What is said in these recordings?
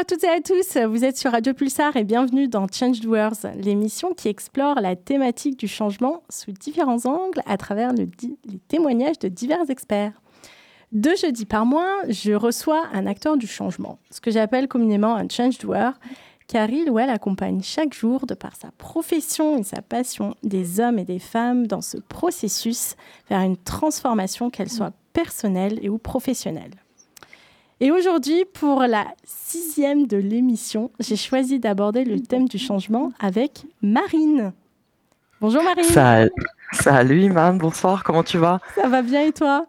Bonjour à toutes et à tous, vous êtes sur Radio Pulsar et bienvenue dans Change Doers, l'émission qui explore la thématique du changement sous différents angles à travers le les témoignages de divers experts. Deux jeudis par mois, je reçois un acteur du changement, ce que j'appelle communément un change doer, car il ou elle accompagne chaque jour, de par sa profession et sa passion, des hommes et des femmes dans ce processus vers une transformation, qu'elle soit personnelle et ou professionnelle. Et aujourd'hui, pour la sixième de l'émission, j'ai choisi d'aborder le thème du changement avec Marine. Bonjour Marine. Salut, salut Iman, bonsoir, comment tu vas? Ça va bien et toi?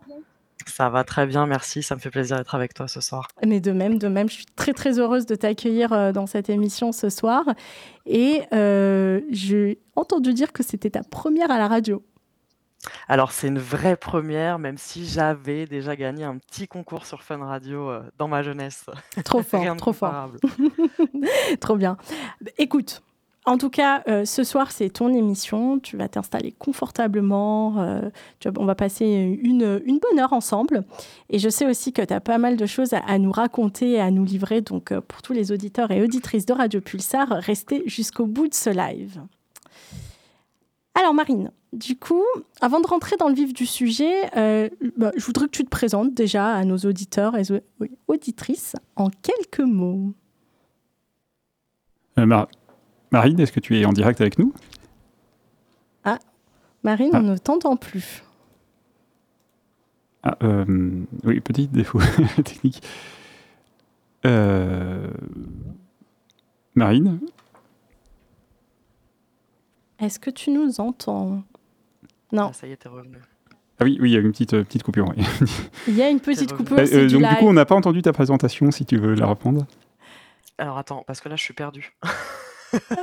Ça va très bien, merci, ça me fait plaisir d'être avec toi ce soir. Mais de même, de même, je suis très très heureuse de t'accueillir euh, dans cette émission ce soir. Et euh, j'ai entendu dire que c'était ta première à la radio. Alors c'est une vraie première, même si j'avais déjà gagné un petit concours sur Fun Radio, euh, dans ma jeunesse. Trop fort, trop fort. Trop bien. Écoute, en tout cas, euh, ce soir, c'est ton émission. Tu vas t'installer confortablement. Euh, on va passer une, une bonne heure ensemble. Et je sais aussi que tu as pas mal de choses à, nous raconter et à nous livrer. Donc, pour tous les auditeurs et auditrices de Radio Pulsar, restez jusqu'au bout de ce live. Alors, Marine, du coup, avant de rentrer dans le vif du sujet, euh, bah, je voudrais que tu te présentes déjà à nos auditeurs et auditrices en quelques mots. Euh, Marine, est-ce que tu es en direct avec nous? Ah, Marine, on ah. ne t'entend plus. Ah, euh, oui, petit défaut technique. Marine Est-ce que tu nous entends? Non. Ah, ça y est, t'es revenu. Ah oui, oui, il y a une petite, euh, petite coupure. il y a une petite coupure. Bah, euh, donc, du coup, on n'a pas entendu ta présentation, si tu veux la reprendre. Alors, attends, parce que là, je suis perdu.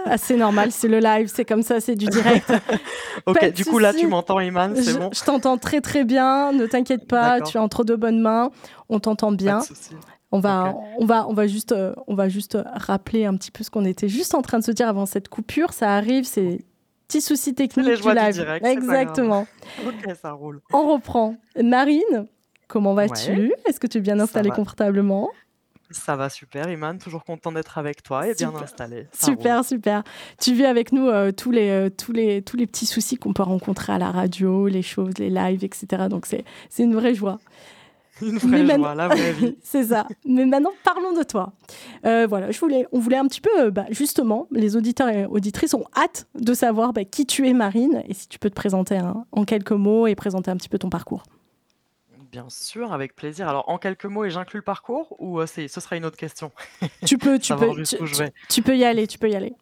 ah, c'est normal, c'est le live, c'est comme ça, c'est du direct. ok, du coup, là, tu m'entends, Iman, c'est bon Je t'entends très, très bien, ne t'inquiète pas, tu es entre de bonnes mains, on t'entend bien. On va, on, va, on, va juste, euh, on va juste rappeler un petit peu ce qu'on était juste en train de se dire avant cette coupure. Ça arrive, c'est Petit souci technique du live. Exactement. ok, ça roule. On reprend. Marine, comment vas-tu Est-ce que tu es bien installée confortablement ça va super, Iman. Toujours content d'être avec toi et bien installé. super, super. Tu vis avec nous euh, tous, les, euh, tous, les, tous les petits soucis qu'on peut rencontrer à la radio, les choses, les lives, etc. Donc, c'est une vraie joie. Une vraie joie, la vraie vie. c'est ça. Mais maintenant, parlons de toi. Euh, voilà, je voulais, on voulait un petit peu, euh, bah, justement, les auditeurs et auditrices ont hâte de savoir bah, qui tu es, Marine, et si tu peux te présenter en quelques mots et présenter un petit peu ton parcours. Bien sûr, avec plaisir. Alors, en quelques mots, et j'inclus le parcours ou euh, ce sera une autre question? Tu peux, tu peux, tu peux y aller, tu peux y aller.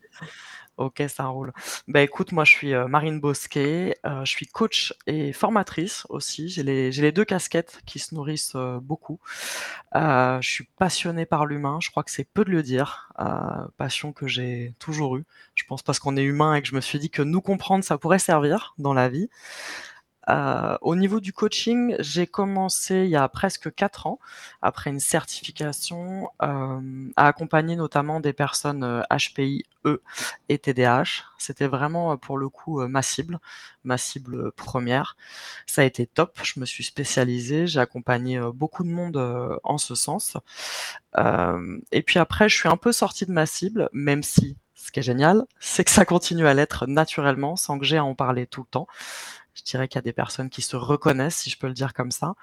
OK, ça roule. Bah, écoute, moi, je suis, euh, Marine Bosquet, euh, je suis coach et formatrice aussi. J'ai les j'ai les 2 casquettes qui se nourrissent, euh, beaucoup. je suis passionnée par l'humain, je crois que c'est peu de le dire, passion que j'ai toujours eue. Je pense parce qu'on est humain et que je me suis dit que nous comprendre, ça pourrait servir dans la vie. Euh, au niveau du coaching, j'ai commencé il y a presque 4 ans, après une certification, euh, à accompagner notamment des personnes HPI, euh, E et TDAH. C'était vraiment, pour le coup, ma cible, ma cible, première. Ça a été top, je me suis spécialisée, j'ai accompagné, beaucoup de monde, en ce sens. et puis après, je suis un peu sortie de ma cible, même si ce qui est génial, c'est que ça continue à l'être naturellement, sans que j'ai à en parler tout le temps. Je dirais qu'il y a des personnes qui se reconnaissent, si je peux le dire comme ça.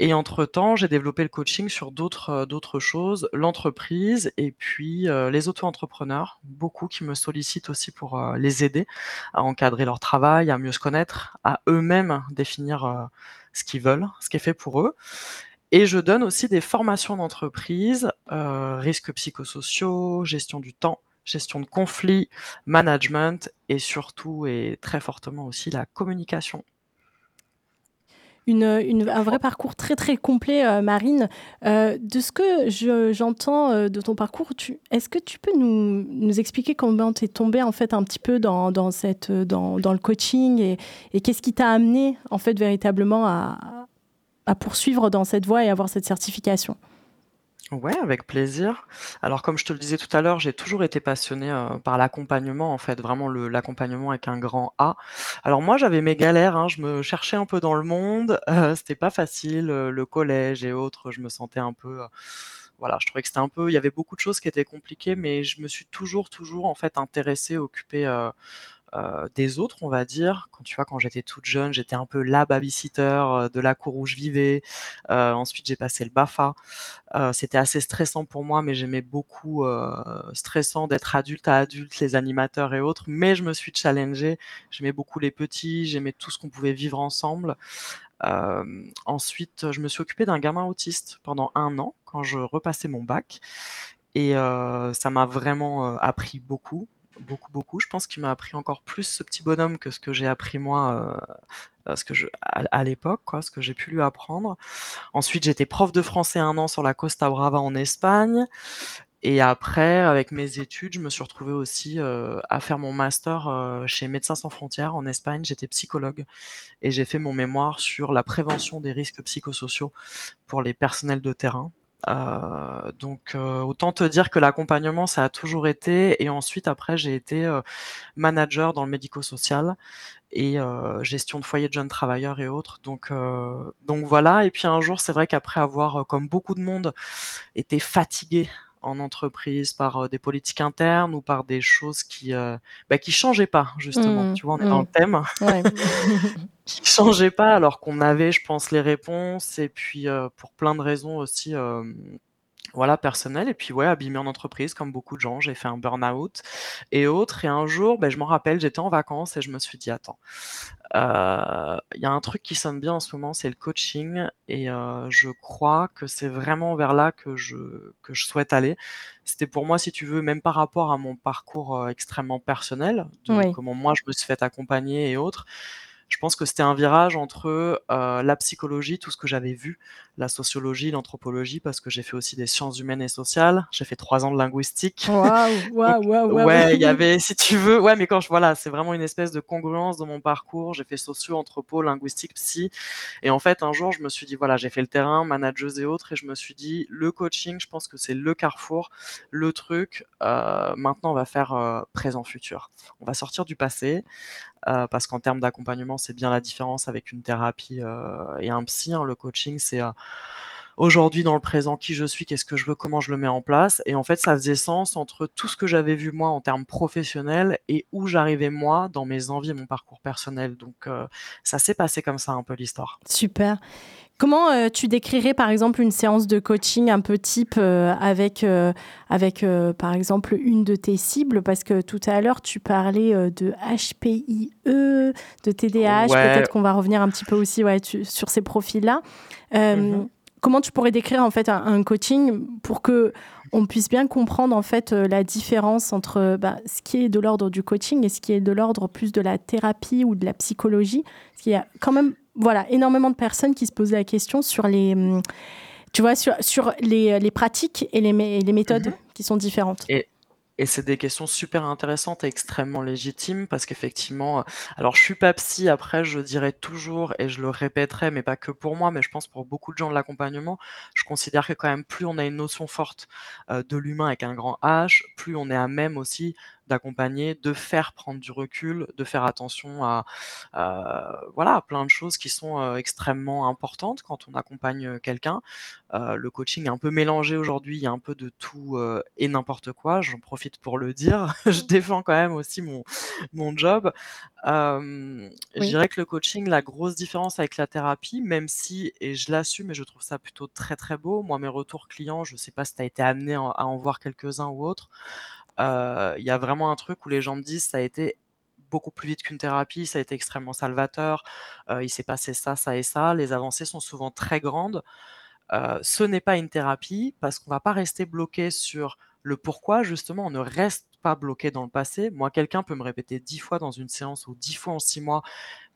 Et entre-temps, j'ai développé le coaching sur d'autres euh, choses, l'entreprise et puis euh, les auto-entrepreneurs, beaucoup qui me sollicitent aussi pour euh, les aider à encadrer leur travail, à mieux se connaître, à eux-mêmes définir ce qu'ils veulent, ce qui est fait pour eux. Et je donne aussi des formations d'entreprise, risques psychosociaux, gestion du temps, gestion de conflits, management et surtout et très fortement aussi la communication. Une, un vrai parcours très très complet, euh, Marine. Euh, de ce que j'entends euh, de ton parcours, est-ce que tu peux nous, nous expliquer comment tu es tombé en fait un petit peu dans, dans cette, dans, dans, le coaching et, et qu'est-ce qui t'a amené en fait véritablement à, à poursuivre dans cette voie et avoir cette certification? Ouais, avec plaisir. Alors comme je te le disais tout à l'heure, j'ai toujours été passionné, euh, par l'accompagnement en fait, vraiment l'accompagnement avec un grand A. Alors moi j'avais mes galères, hein, je me cherchais un peu dans le monde, heu, c'était pas facile, euh, le collège et autres, je me sentais un peu, voilà, je trouvais que c'était un peu il y avait beaucoup de choses qui étaient compliquées, mais je me suis toujours, toujours, en fait, intéressée, occupée, heu, des autres, on va dire. Quand tu vois, quand j'étais toute jeune, j'étais un peu la baby-sitter, heu, de la cour où je vivais. Heu, ensuite, j'ai passé le BAFA. C'était assez stressant pour moi, mais j'aimais beaucoup, stressant d'être adulte à adulte, les animateurs et autres, mais je me suis challengée. J'aimais beaucoup les petits, j'aimais tout ce qu'on pouvait vivre ensemble. Ensuite, je me suis occupée d'un gamin autiste pendant 1 an, quand je repassais mon bac et ça m'a vraiment, appris beaucoup, beaucoup, beaucoup. Je pense qu'il m'a appris encore plus ce petit bonhomme que ce que j'ai appris moi, heu, ce que à l'époque quoi, ce que j'ai pu lui apprendre. Ensuite, j'étais prof de français 1 an sur la Costa Brava en Espagne et après, avec mes études, je me suis retrouvée aussi, heu, à faire mon master, chez Médecins sans frontières en Espagne. J'étais psychologue et j'ai fait mon mémoire sur la prévention des risques psychosociaux pour les personnels de terrain. Heu, donc heu, autant te dire que l'accompagnement, ça a toujours été et ensuite après j'ai été, heu, manager dans le médico-social et gestion de foyer de jeunes travailleurs et autres donc donc voilà et puis un jour, c'est vrai qu'après avoir, comme beaucoup de monde, été fatigué en entreprise par, des politiques internes ou par des choses qui, bah, qui changeaient pas justement. Mmh. Tu vois, on est dans Mmh. le thème. Ouais. Qui changeaient pas alors qu'on avait, je pense, les réponses et puis, heu, pour plein de raisons aussi, hem, voilà, personnelles et puis, ouais, abîmé en entreprise comme beaucoup de gens. J'ai fait un burn-out et autres et un jour, beh, je m'en rappelle, j'étais en vacances et je me suis dit: «Attends, heu, il y a un truc qui sonne bien en ce moment, c'est le coaching et je crois que c'est vraiment vers là que je que je souhaite aller». C'était pour moi, si tu veux, même par rapport à mon parcours, extrêmement personnel, de Oui. comment moi je me suis fait accompagner et autres. Je pense que c'était un virage entre, heu, la psychologie, tout ce que j'avais vu, la sociologie, l'anthropologie, parce que j'ai fait aussi des sciences humaines et sociales. J'ai fait 3 ans de linguistique. Waouh! Waouh, waouh, waouh! ouais, il y avait si tu veux ouais, mais quand je voilà, c'est vraiment une espèce de congruence dans mon parcours. J'ai fait socio, anthropo, linguistique, psy et en fait, un jour, je me suis dit: «Voilà, j'ai fait le terrain, manageuse et autres» et je me suis dit: «Le coaching, je pense que c'est le carrefour, le truc, heu, maintenant on va faire, heu, présent, futur. On va sortir du passé», heu, parce qu'en termes d'accompagnement, c'est bien la différence avec une thérapie, heu et un psy, hein. Le coaching, c'est, heu, aujourd'hui dans le présent, qui je suis, qu'est-ce que je veux, comment je le mets en place et en fait, ça faisait sens entre tout ce que j'avais vu moi en termes professionnels et où j'arrivais moi dans mes envies et mon parcours personnel donc ça s'est passé comme ça un peu l'histoire. Super. Comment, heu, tu décrirais, par exemple, une séance de coaching un peu type, heu, avec, heu avec, par exemple, une de tes cibles? Parce que tout à l'heure, tu parlais, de HPIE, de TDAH. Ouais. Peut-être qu'on va revenir un petit peu aussi, ouais, tu sur ces profils-là. Mmh Hem, mh. comment tu pourrais décrire, en fait, un un coaching pour qu'on puisse bien comprendre, en fait, la différence entre, bah, ce qui est de l'ordre du coaching et ce qui est de l'ordre plus de la thérapie ou de la psychologie? Parce qu'il y a quand même, voilà, énormément de personnes qui se posaient la question sur les, mmh, tu vois, sur sur les, les pratiques et les les méthodes mh. qui sont différentes. Et et c'est des questions super intéressantes et extrêmement légitimes parce qu'effectivement, heu alors je suis pas psy, après je dirais toujours et je le répéterai, mais pas que pour moi, mais je pense pour beaucoup de gens de l'accompagnement, je considère que quand même plus on a une notion forte, heu, de l'humain avec un grand H, plus on est à même aussi d'accompagner, de faire prendre du recul, de faire attention à, heu, voilà, à plein de choses qui sont, heu, extrêmement importantes quand on accompagne, heu, quelqu'un. Heu, le coaching est un peu mélangé aujourd'hui, il y a un peu de tout, et n'importe quoi, j'en profite pour le dire. Je défends quand même aussi mon mon job. Je dirais que le coaching, la grosse différence avec la thérapie, même si et je l'assume et je trouve ça plutôt très, très beau, moi mes retours clients, je sais pas si tu as été amené à en à en voir quelques-uns ou autres, heu, il y a vraiment un truc où les gens me disent: «Ça a été beaucoup plus vite qu'une thérapie, ça a été extrêmement salvateur, heu, il s'est passé ça, ça et ça». Les avancées sont souvent très grandes. Heu, ce n'est pas une thérapie parce qu'on va pas rester bloqué sur le pourquoi, justement, on ne reste pas bloqué dans le passé. Moi, quelqu'un peut me répéter 10 fois dans une séance ou 10 fois en 6 mois: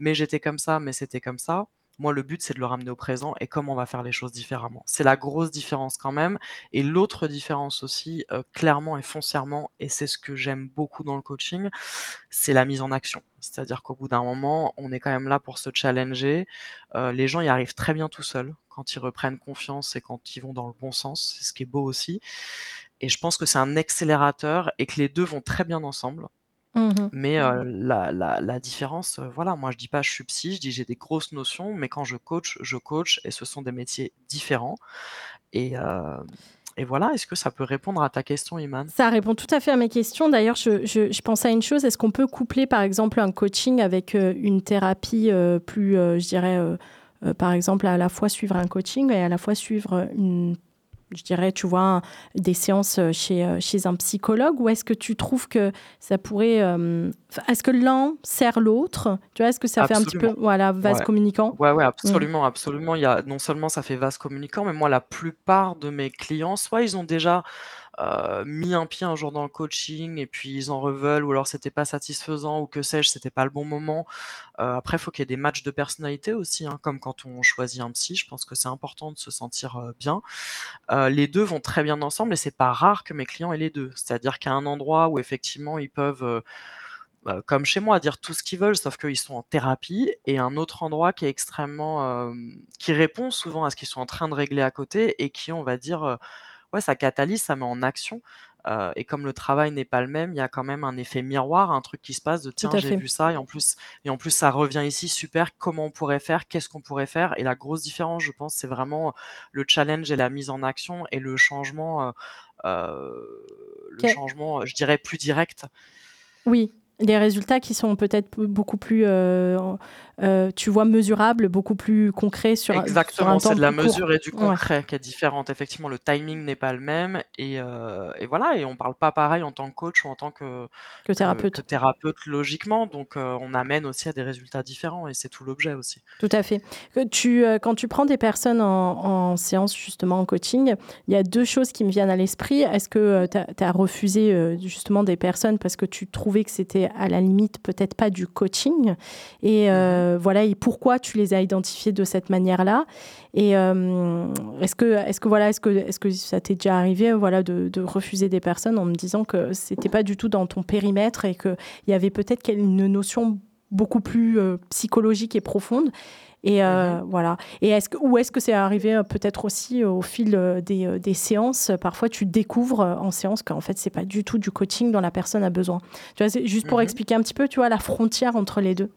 «Mais j'étais comme ça, mais c'était comme ça». Moi, le but, c'est de le ramener au présent et comment on va faire les choses différemment. C'est la grosse différence quand même et l'autre différence aussi, heu, clairement et foncièrement et c'est ce que j'aime beaucoup dans le coaching, c'est la mise en action. C'est-à-dire qu'au bout d'un moment, on est quand même là pour se challenger. Heu, les gens y arrivent très bien tout seuls, quand ils reprennent confiance et quand ils vont dans le bon sens, c'est ce qui est beau aussi et je pense que c'est un accélérateur et que les 2 vont très bien ensemble. Mmh mh. Mais heu, la la la différence, voilà, moi je dis pas je suis psy, je dis j'ai des grosses notions, mais quand je coach, je coach et ce sont des métiers différents et et voilà, est-ce que ça peut répondre à ta question, Iman? Ça répond tout à fait à mes questions. D'ailleurs, je je je pense à une chose, est-ce qu'on peut coupler, par exemple, un coaching avec, une thérapie, plus, je dirais, par exemple, à la fois suivre un coaching et à la fois suivre, une je dirais, tu vois, des séances chez, euh, chez un psychologue ou est-ce que tu trouves que ça pourrait... Euh, est-ce que l'un sert l'autre? Tu vois, est-ce que ça fait un petit peu voilà, vase communicant? Ouais, ouais, mmh. absolument, absolument. Il y a, non seulement ça fait vase communicant, mais moi, la plupart de mes clients, soit ils ont déjà euh, mis un pied un jour dans le coaching et puis ils en reveulent ou alors c'était pas satisfaisant ou que sais-je, c'était pas le bon moment. Euh, après, il faut qu'il y ait des matchs de personnalité aussi, hein, comme quand on choisit un psy. Je pense que c'est important de se sentir euh, bien. les deux vont très bien ensemble et c'est pas rare que mes clients aient les deux. C'est-à-dire a un endroit où effectivement ils peuvent bah, comme chez moi, dire tout ce qu'ils veulent, sauf qu'ils sont en thérapie, et un autre endroit qui est extrêmement, qui répond souvent à ce qu'ils sont en train de régler à côté et qui, on va dire, ouais, ça catalyse, ça met en action. Euh, et comme le travail n'est pas le même, il y a quand même un effet miroir, un truc qui se passe de tiens, j'ai vu ça, et en plus, et en plus, ça revient ici, super, comment on pourrait faire, qu'est-ce qu'on pourrait faire. Et la grosse différence, je pense, c'est vraiment le challenge et la mise en action et le changement, euh, euh, le changement, je dirais, plus direct. Oui, des résultats qui sont peut-être beaucoup plus euh, tu vois, mesurable, beaucoup plus concret sur, Exactement, c'est de la mesure et du concret qui est différente. Effectivement, le timing n'est pas le même et, euh, et, voilà, et on parle pas pareil en tant que coach ou en tant que, que thérapeute. thérapeute logiquement, donc euh, on amène aussi à des résultats différents et c'est tout l'objet aussi. Tout à fait. Tu, quand tu prends des personnes en, séance, justement en coaching, il y a deux choses qui me viennent à l'esprit. Est-ce que tu as, refusé justement des personnes parce que tu trouvais que c'était à la limite peut-être pas du coaching? Et mmh euh, voilà, et pourquoi tu les as identifiés de cette manière-là. Et euh, est-ce que, est-ce que voilà, est-ce que, est-ce que ça t'est déjà arrivé, voilà, de, refuser des personnes en me disant que c'était pas du tout dans ton périmètre et qu'il y avait peut-être une notion beaucoup plus euh, psychologique et profonde? Et mhm. voilà. Et est-ce que, ou est-ce que c'est arrivé peut-être aussi au fil des, des, séances? Parfois, tu découvres en séance qu'en fait, c'est pas du tout du coaching dont la personne a besoin. Tu vois, juste pour mhm. expliquer un petit peu, tu vois, la frontière entre les deux.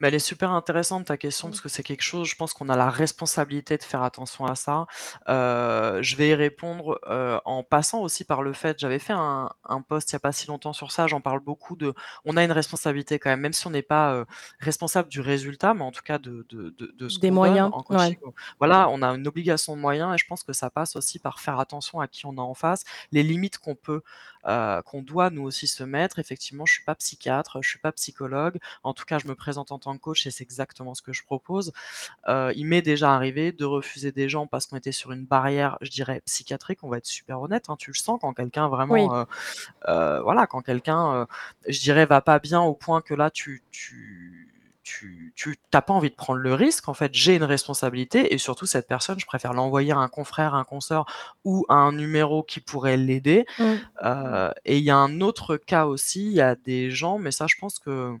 Mais elle est super intéressante ta question parce que c'est quelque chose, je pense qu'on a la responsabilité de faire attention à ça. Euh, je vais y répondre euh, en passant aussi par le fait, j'avais fait un, un post il n'y a pas si longtemps sur ça, j'en parle beaucoup de, on a une responsabilité quand même, même si on n'est pas euh, responsable du résultat, mais en tout cas de, de, de, de ce Des moyens. en Voilà, on a une obligation de moyens et je pense que ça passe aussi par faire attention à qui on a en face, les limites qu'on peut euh, qu'on doit nous aussi se mettre. Effectivement, je suis pas psychiatre, je suis pas psychologue. En tout cas, je me présente en tant que coach et c'est exactement ce que je propose. Euh, il m'est déjà arrivé de refuser des gens parce qu'on était sur une barrière, je dirais, psychiatrique. On va être super honnête. Hein, tu le sens quand quelqu'un vraiment, euh, voilà, quand quelqu'un, je dirais, va pas bien au point que là, tu, tu tu n'as pas envie de prendre le risque. En fait, j'ai une responsabilité et surtout cette personne, je préfère l'envoyer à un confrère, un consoeur ou à un numéro qui pourrait l'aider. Mmh. Euh, et il y a un autre cas aussi, il y a des gens, mais ça, je pense que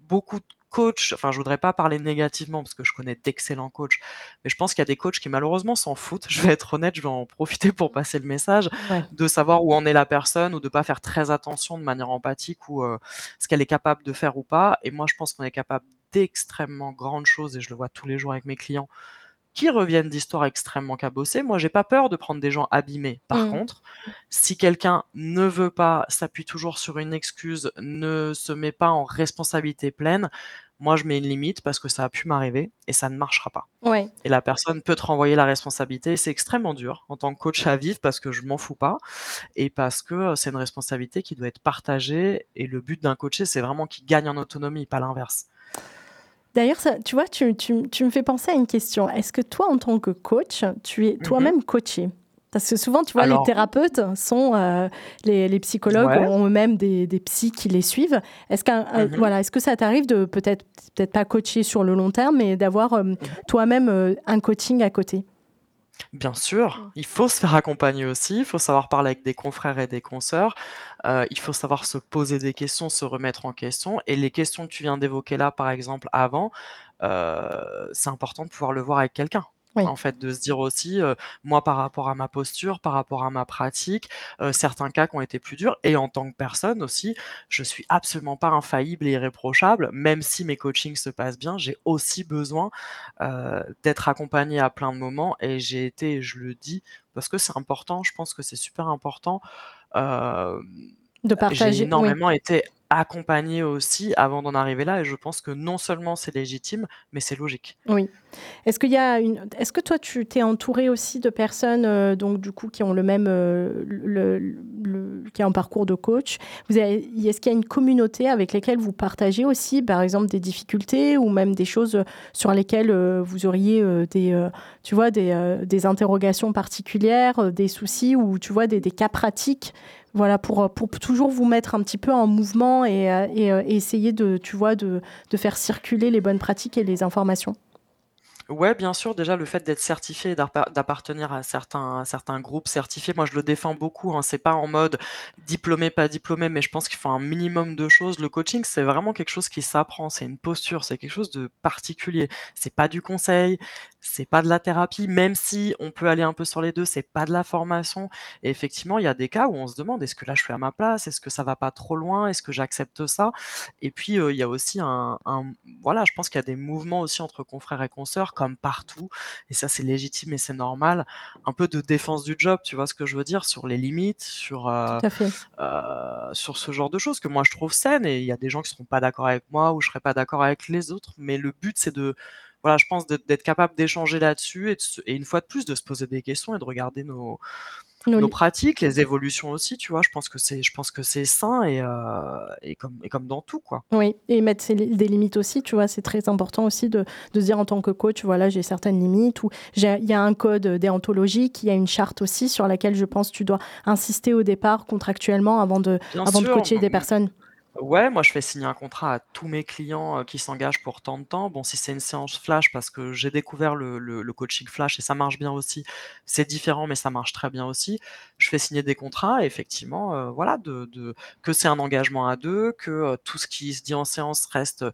beaucoup de coachs, enfin, je voudrais pas parler négativement parce que je connais d'excellents coachs, mais je pense qu'il y a des coachs qui malheureusement s'en foutent. Je vais être honnête, je vais en profiter pour passer le message de savoir où en est la personne ou de pas faire très attention de manière empathique ou euh, ce qu'elle est capable de faire ou pas. Et moi, je pense qu'on est capable d'extrêmement grandes choses, et je le vois tous les jours avec mes clients, qui reviennent d'histoires extrêmement cabossées. Moi, j'ai pas peur de prendre des gens abîmés. Par mmh. contre, si quelqu'un ne veut pas, s'appuie toujours sur une excuse, ne se met pas en responsabilité pleine, moi, je mets une limite parce que ça a pu m'arriver et ça ne marchera pas. Ouais. Et la personne peut te renvoyer la responsabilité. C'est extrêmement dur en tant que coach à vivre parce que je m'en fous pas et parce que euh, c'est une responsabilité qui doit être partagée. Et le but d'un coaché, c'est vraiment qu'il gagne en autonomie, pas l'inverse. D'ailleurs, tu vois, tu, me fais penser à une question. Est-ce que toi, en tant que coach, tu es toi-même mhm. coaché? Parce que souvent, tu vois, les thérapeutes sont euh, les, psychologues ont eux-mêmes des, des psys qui les suivent. Est-ce mhm. voilà, est-ce que ça t'arrive de peut-être peut-être pas coacher sur le long terme, mais d'avoir euh, mhm. toi-même euh, un coaching à côté? Bien sûr, il faut se faire accompagner aussi, il faut savoir parler avec des confrères et des consoeurs, euh, il faut savoir se poser des questions, se remettre en question. Et les questions que tu viens d'évoquer là, par exemple, avant, euh, c'est important de pouvoir le voir avec quelqu'un. En fait, de se dire aussi, moi, par rapport à ma posture, par rapport à ma pratique, certains cas qui ont été plus durs et en tant que personne aussi, je suis absolument pas infaillible et irréprochable. Même si mes coachings se passent bien, j'ai aussi besoin, d'être accompagné à plein de moments et j'ai été, je le dis, parce que c'est important, je pense que c'est super important, De partager, j'ai énormément été accompagné aussi avant d'en arriver là et je pense que non seulement c'est légitime, mais c'est logique. Oui. Est-ce qu'il y a une est-ce que toi tu t'es entouré aussi de personnes, euh, donc du coup qui ont le même, euh, qui ont un parcours de coach? Vous avez est-ce qu'il y a une communauté avec lesquelles vous partagez aussi, par exemple, des difficultés ou même des choses, sur lesquelles, euh, vous auriez, des, tu vois, des, des interrogations particulières, des soucis ou tu vois des des cas pratiques? Voilà, pour, pour toujours vous mettre un petit peu en mouvement et, et, et essayer de, tu vois, de, de faire circuler les bonnes pratiques et les informations. Ouais, bien sûr, déjà le fait d'être certifié et d'appartenir à certains certains groupes certifiés, moi je le défends beaucoup, hein. C'est pas en mode diplômé, pas diplômé, mais je pense qu'il faut un minimum de choses. Le coaching, c'est vraiment quelque chose qui s'apprend, c'est une posture, c'est quelque chose de particulier. C'est pas du conseil, c'est pas de la thérapie, même si on peut aller un peu sur les deux, c'est pas de la formation et effectivement, il y a des cas où on se demande: «Est-ce que là je suis à ma place? Est-ce que ça va pas trop loin? Est-ce que j'accepte ça?» et puis, il y a aussi un un voilà, je pense qu'il y a des mouvements aussi entre confrères et consoeurs comme partout, et ça c'est légitime et c'est normal, un peu de défense du job, tu vois ce que je veux dire? Sur les limites, sur, euh, euh, sur ce genre de choses que moi je trouve saines, et il y a des gens qui seront pas d'accord avec moi ou je serai pas d'accord avec les autres, mais le but c'est de voilà, je pense d'être capable d'échanger là-dessus et, et, une fois de plus de se poser des questions et de regarder nos, nos pratiques, les évolutions aussi, tu vois. Je pense que c'est, je pense que c'est sain et, euh, et, comme, et comme dans tout, quoi. Oui, et mettre des limites aussi, tu vois. C'est très important aussi de, de se dire en tant que coach, voilà, j'ai certaines limites ou il y a un code déontologique, il y a une charte aussi sur laquelle je pense que tu dois insister au départ contractuellement avant de, avant de coacher des personnes. Ouais, moi je fais signer un contrat à tous mes clients qui s'engagent pour tant de temps. Bon, si c'est une séance flash, parce que j'ai découvert le, le, coaching flash et ça marche bien aussi, c'est différent, mais ça marche très bien aussi. Je fais signer des contrats et effectivement, voilà, de, de, que c'est un engagement à deux, que tout ce qui se dit en séance reste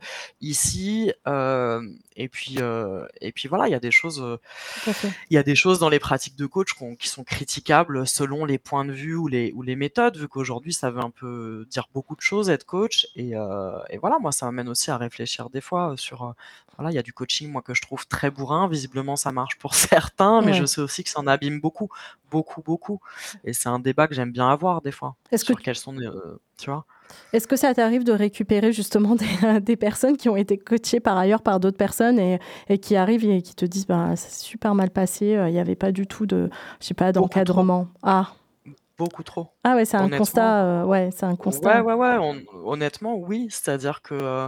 ici. et puis, et puis voilà, il y a des choses, il y a des choses dans les pratiques de coach qui sont critiquables selon les points de vue ou les, ou les méthodes, vu qu'aujourd'hui ça veut un peu dire beaucoup de choses, être coach. Et, et, voilà, moi, ça m'amène aussi à réfléchir des fois sur. Voilà, il y a du coaching, moi, que je trouve très bourrin. Visiblement, ça marche pour certains, mais je sais aussi que ça en abîme beaucoup, beaucoup, beaucoup. Et c'est un débat que j'aime bien avoir des fois. Est-ce sur que quels sont, tu vois? Est-ce que ça t'arrive de récupérer justement des, des, personnes qui ont été coachées par ailleurs par d'autres personnes et, et, qui arrivent et qui te disent bah, c'est super mal passé, il n'y avait pas du tout de, je sais pas, d'encadrement. Ah, Beaucoup trop. Ah ouais, c'est un constat, euh, ouais, c'est un constat. Ouais, ouais, ouais, honnêtement, oui. C'est-à-dire que, euh,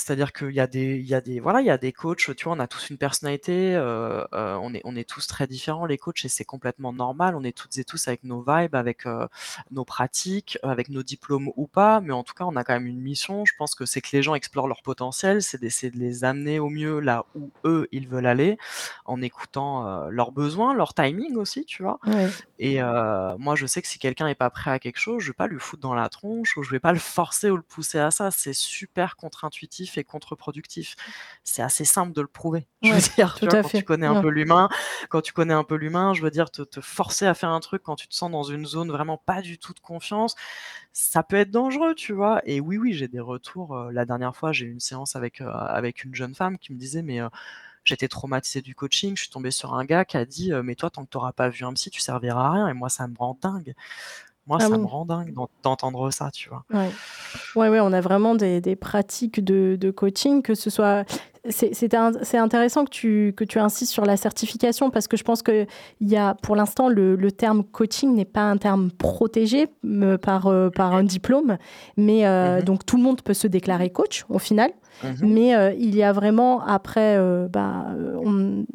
c'est-à-dire qu'il y a des il y a des voilà, il y a des coachs, tu vois, on a tous une personnalité, euh, euh, on est on est tous très différents les coachs et c'est complètement normal. On est toutes et tous avec nos vibes, avec, euh, nos pratiques, avec nos diplômes ou pas, mais en tout cas, on a quand même une mission. Je pense que c'est que les gens explorent leur potentiel, c'est d'essayer de les amener au mieux là où eux, ils veulent aller, en écoutant, leurs besoins, leur timing aussi, tu vois? Et moi, je sais que si quelqu'un est pas prêt à quelque chose, je vais pas lui foutre dans la tronche ou je vais pas le forcer ou le pousser à ça. C'est super contre-intuitif et contre-productif. C'est assez simple de le prouver. Je veux dire, quand tu connais un peu l'humain, quand tu connais un peu l'humain, je veux dire, te, te, forcer à faire un truc quand tu te sens dans une zone vraiment pas du tout de confiance, ça peut être dangereux, tu vois. Et oui, oui, j'ai des retours. Euh, la dernière fois, j'ai eu une séance avec, euh, avec une jeune femme qui me disait, mais euh, j'étais traumatisé du coaching, je suis tombé sur un gars qui a dit, mais toi, tant que tu n'auras pas vu un psy, tu serviras à rien. Et moi, ça me rend dingue. Moi, ah ça me rend dingue d'entendre ça, tu vois. Ouais, ouais, ouais on a vraiment des, des pratiques de, de, coaching, que ce soit. C'est intéressant que tu, que tu insistes sur la certification parce que je pense qu'il y a, pour l'instant, le, le, terme coaching n'est pas un terme protégé euh, par, euh, par un diplôme, mais euh, mm-hmm. donc tout le monde peut se déclarer coach au final. Mhm. Mais euh, il y a vraiment, après, euh, bah,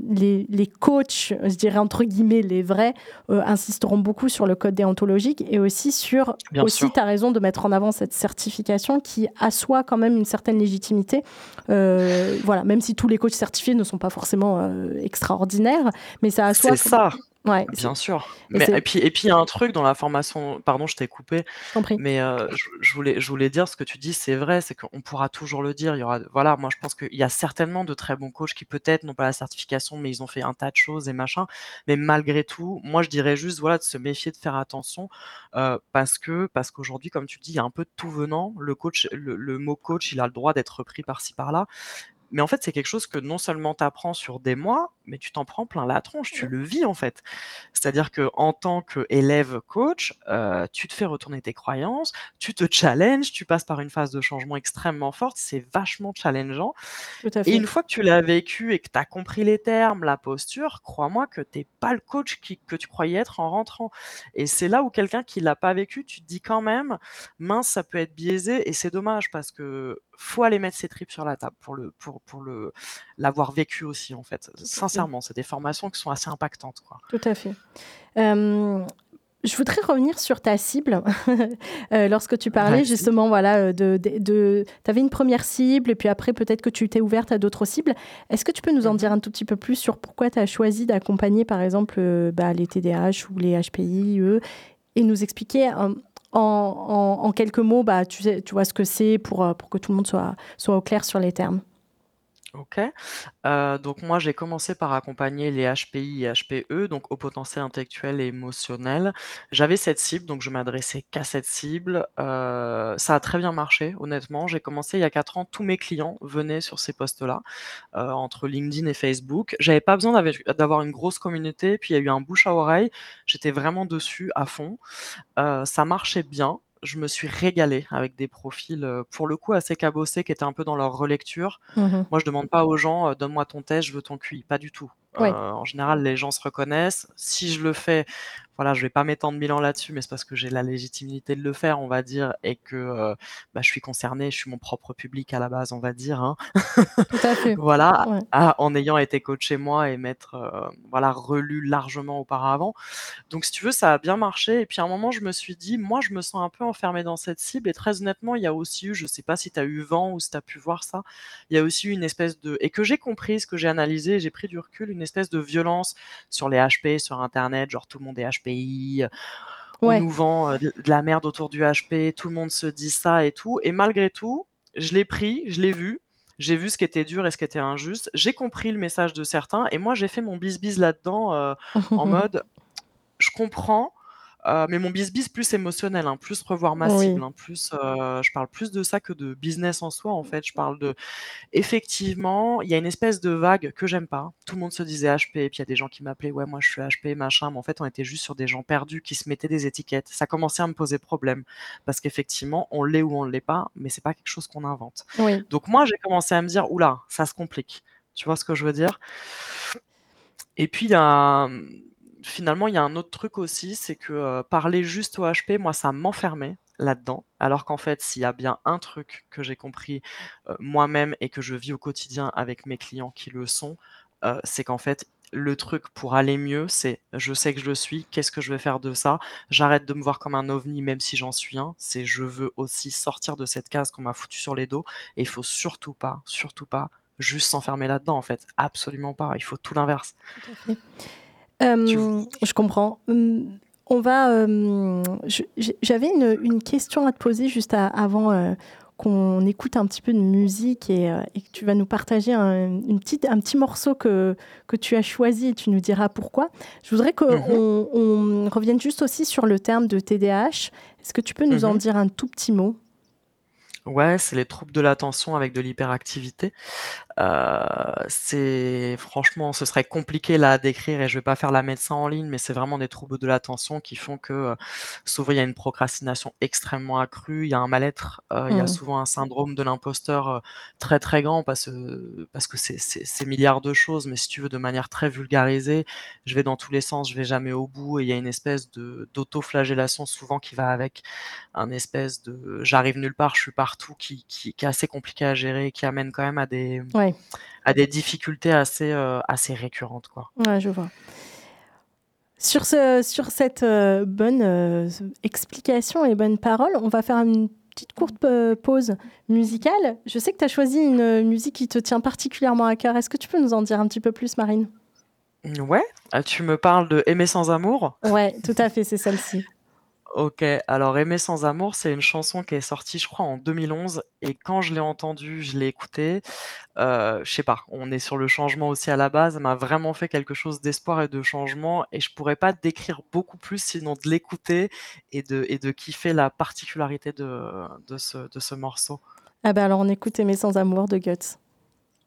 les, les, coachs, je dirais entre guillemets les vrais, euh, insisteront beaucoup sur le code déontologique et aussi sur, aussi, tu as raison de mettre en avant cette certification qui assoit quand même une certaine légitimité. voilà, même si tous les coachs certifiés ne sont pas forcément extraordinaires, mais ça assoit. C'est ça. Ouais, Bien sûr. et Mais et puis et puis il y a un truc dans la formation pardon, je t'ai coupé, prie. mais heu, je je voulais je voulais dire ce que tu dis, c'est vrai, c'est qu'on pourra toujours le dire. Il y aura voilà, moi je pense qu'il y a certainement de très bons coachs qui peut-être n'ont pas la certification, mais ils ont fait un tas de choses et machin. Mais malgré tout, moi je dirais juste, voilà, de se méfier, de faire attention, heu, parce que parce qu'aujourd'hui, comme tu dis, il y a un peu de tout venant. Le coach le le mot coach, il a le droit d'être repris par-ci par-là. Mais en fait, c'est quelque chose que non seulement tu apprends sur des mois, mais tu t'en prends plein la tronche, tu le vis en fait. C'est-à-dire qu'en tant qu'élève coach, heu, tu te fais retourner tes croyances, tu te challenges, tu passes par une phase de changement extrêmement forte, c'est vachement challengeant. Et une fois que tu l'as vécu et que tu as compris les termes, la posture, crois-moi que tu es pas le coach qui que tu croyais être en rentrant. Et c'est là où quelqu'un qui l'a pas vécu, tu te dis quand même: «Mince, ça peut être biaisé» et c'est dommage parce que faut aller mettre ses tripes sur la table pour le pour pour le l'avoir vécu aussi en fait. Sincèrement, c'est des formations qui sont assez impactantes, quoi. Tout à fait. Je voudrais revenir sur ta cible. Heu, lorsque tu parlais justement, voilà, heu, de de de tu avais une première cible et puis après peut-être que tu t'es ouverte à d'autres cibles. Est-ce que tu peux nous en Mmh dire un tout petit peu plus sur pourquoi tu as choisi d'accompagner par exemple, heu, bah, les TDAH ou les HPI, eux et nous expliquer, en quelques mots, bah, tu sais tu vois ce que c'est pour, pour que tout le monde soit soit au clair sur les termes? OK. Heu, donc moi, j'ai commencé par accompagner les HPI et HPE, donc haut potentiel intellectuel et émotionnel. J'avais cette cible, donc je m'adressais qu'à cette cible. Heu, ça a très bien marché, honnêtement. J'ai commencé il y a 4 ans, tous mes clients venaient sur ces postes-là, heu, entre LinkedIn et Facebook. J'avais pas besoin d'avoir une grosse communauté, puis il y a eu un bouche à oreille. J'étais vraiment dessus à fond. Ça marchait bien. Je me suis régalée avec des profils, heu, pour le coup assez cabossés, qui étaient un peu dans leur relecture. Mmh mh. Moi, je demande pas aux gens, heu: «Donne-moi ton test, je veux ton QI», pas du tout. Ouais. en général, les gens se reconnaissent. Si je le fais, voilà, je vais pas m'étendre 1000 ans là-dessus, mais c'est parce que j'ai la légitimité de le faire, on va dire et que, heu, bah, je suis concernée, je suis mon propre public à la base, on va dire, hein. Tout à fait. Voilà, Ouais. à en ayant été coachée moi et m'être, heu, voilà, relue largement auparavant. Donc si tu veux, ça a bien marché et puis à un moment, je me suis dit: «Moi, je me sens un peu enfermée dans cette cible» et très honnêtement, il y a aussi eu, je sais pas si tu as eu vent ou si tu as pu voir ça, il y a aussi eu une espèce de et que j'ai compris, ce que j'ai analysé, j'ai pris du recul, une espèce de violence sur les HP, sur internet, genre tout le monde est HPI, heu, on nous vend, heu, de la merde autour du HP, tout le monde se dit ça et tout. Et malgré tout, je l'ai pris, je l'ai vu, j'ai vu ce qui était dur et ce qui était injuste, j'ai compris le message de certains et moi j'ai fait mon bisbise là-dedans, heu, en mode: «Je comprends», heu, mais mon bisbise plus émotionnel, hein, plus revoir ma cible, hein, plus, heu, je parle plus de ça que de business en soi, en fait. Je parle de effectivement, il y a une espèce de vague que j'aime pas. Tout le monde se disait HP et puis il y a des gens qui m'appelaient: «Ouais, moi je suis HP, machin», mais en fait, on était juste sur des gens perdus qui se mettaient des étiquettes. Ça commençait à me poser problème parce qu'effectivement, on l'est ou on l'est pas, mais c'est pas quelque chose qu'on invente. Oui. Donc moi, j'ai commencé à me dire: «Ouh là, ça se complique». Tu vois ce que je veux dire? Et puis il y a, finalement, il y a un autre truc aussi, c'est que, heu, parler juste aux HP, moi, ça m'enfermait là-dedans, alors qu'en fait, s'il y a bien un truc que j'ai compris, heu, moi-même et que je vis au quotidien avec mes clients qui le sont, heu, c'est qu'en fait, le truc pour aller mieux, c'est: «Je sais que je le suis, qu'est-ce que je vais faire de ça? J'arrête de me voir comme un ovni, même si j'en suis un». C'est je veux aussi sortir de cette case qu'on m'a foutue sur les dos et il faut surtout pas, surtout pas juste s'enfermer là-dedans, en fait. Absolument pas, il faut tout l'inverse. Hem, je comprends. Mmh, on va, j'ai j'avais une une question à te poser juste a avant, heu, qu'on écoute un petit peu de musique et heu et que tu vas nous partager un une petite un petit morceau que que tu as choisi et tu nous diras pourquoi. Je voudrais qu'on mh. on revienne juste aussi sur le terme de TDAH. Est-ce que tu peux nous Mmh en mh. dire un tout petit mot? Ouais, c'est les troubles de l'attention avec de l'hyperactivité. Heu, c'est franchement, ce serait compliqué là à décrire et je vais pas faire la médecin en ligne, mais c'est vraiment des troubles de l'attention qui font que, heu, souvent il y a une procrastination extrêmement accrue, il y a un mal-être, heu, il y a Mmh. souvent un syndrome de l'imposteur, très, très grand parce, parce que c'est milliards de choses, mais si tu veux de manière très vulgarisée, je vais dans tous les sens, je vais jamais au bout et il y a une espèce de d'autoflagellation souvent qui va avec, un espèce de j'arrive nulle part, je suis partout qui qui qui est assez compliqué à gérer et qui amène quand même à des Ouais. À des difficultés assez, heu, assez récurrentes, quoi. Ouais, je vois. Sur ce sur cette, heu, bonne, heu, explication et bonne parole, on va faire une petite courte, pause musicale. Je sais que tu as choisi une, musique qui te tient particulièrement à cœur. Est-ce que tu peux nous en dire un petit peu plus, Marine? Ouais, ah, tu me parles de Aimer sans amour? Ouais, tout à fait, c'est celle-ci. OK, alors Aimer sans amour, c'est une chanson qui est sortie, je crois, en 2011 et quand je l'ai entendue, je l'ai écoutée, heu, je sais pas, on est sur le changement aussi à la base, elle m'a vraiment fait quelque chose d'espoir et de changement et je pourrais pas décrire beaucoup plus sinon de l'écouter et de et de kiffer la particularité de de ce de ce morceau. Ah bah alors on écoute Aimer sans amour de Guts.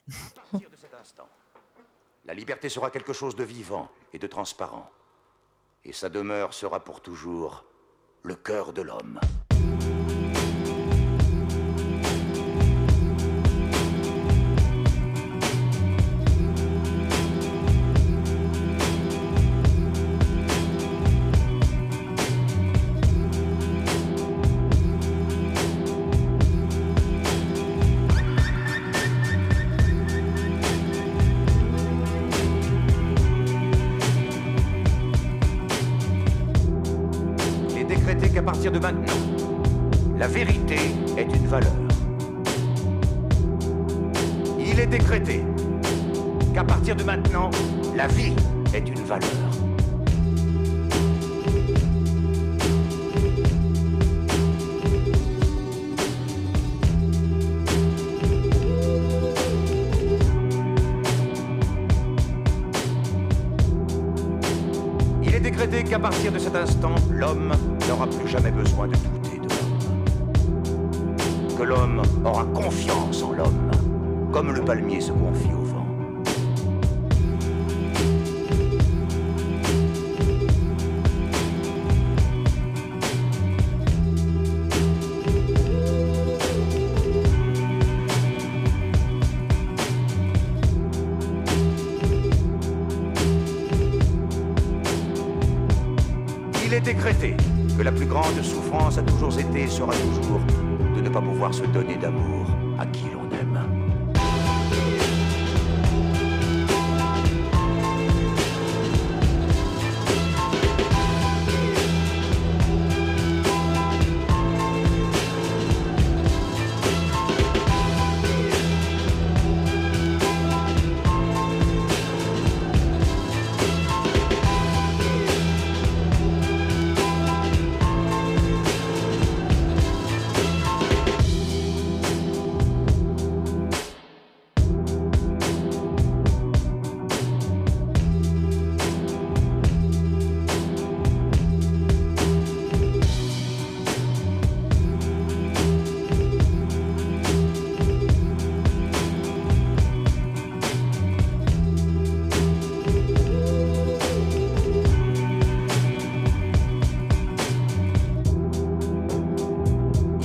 À partir de cet instant, la liberté sera quelque chose de vivant et de transparent. Et sa demeure sera pour toujours le cœur de l'homme. L'homme n'aura plus jamais besoin de douter de l'homme. Que l'homme aura confiance en l'homme, comme le palmier se confie au été sera toujours de ne pas pouvoir se donner d'amour à qui l'on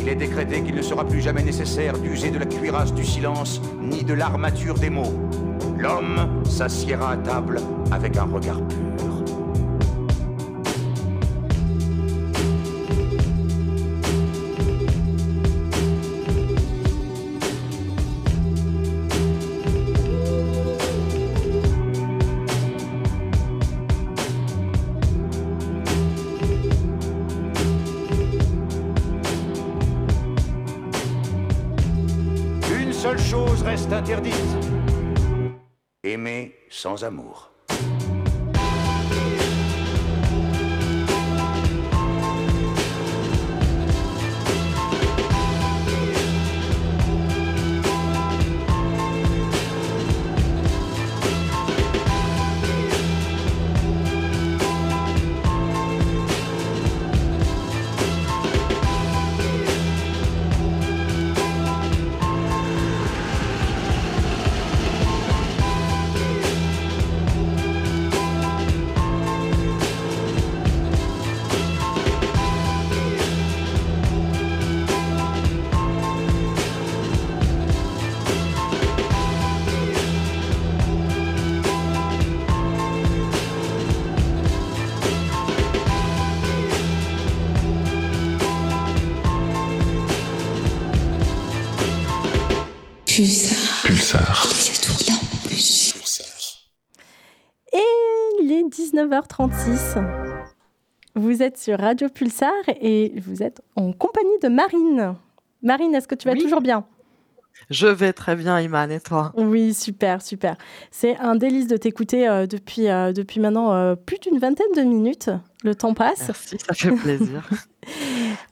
Il est décrété qu'il ne sera plus jamais nécessaire d'user de la cuirasse du silence ni de l'armature des mots. L'homme s'assiera à table avec un regard pur. Amour. Amour. Pulsar. Et il est 19h36. Vous êtes sur Radio Pulsar et vous êtes en compagnie de Marine. Marine, est-ce que tu vas Oui. toujours bien? Je vais très bien, Iman, et toi? Oui, super, super. C'est un délice de t'écouter euh, depuis, euh, depuis maintenant euh, plus d'une vingtaine de minutes. Le temps passe. Merci, ça fait plaisir.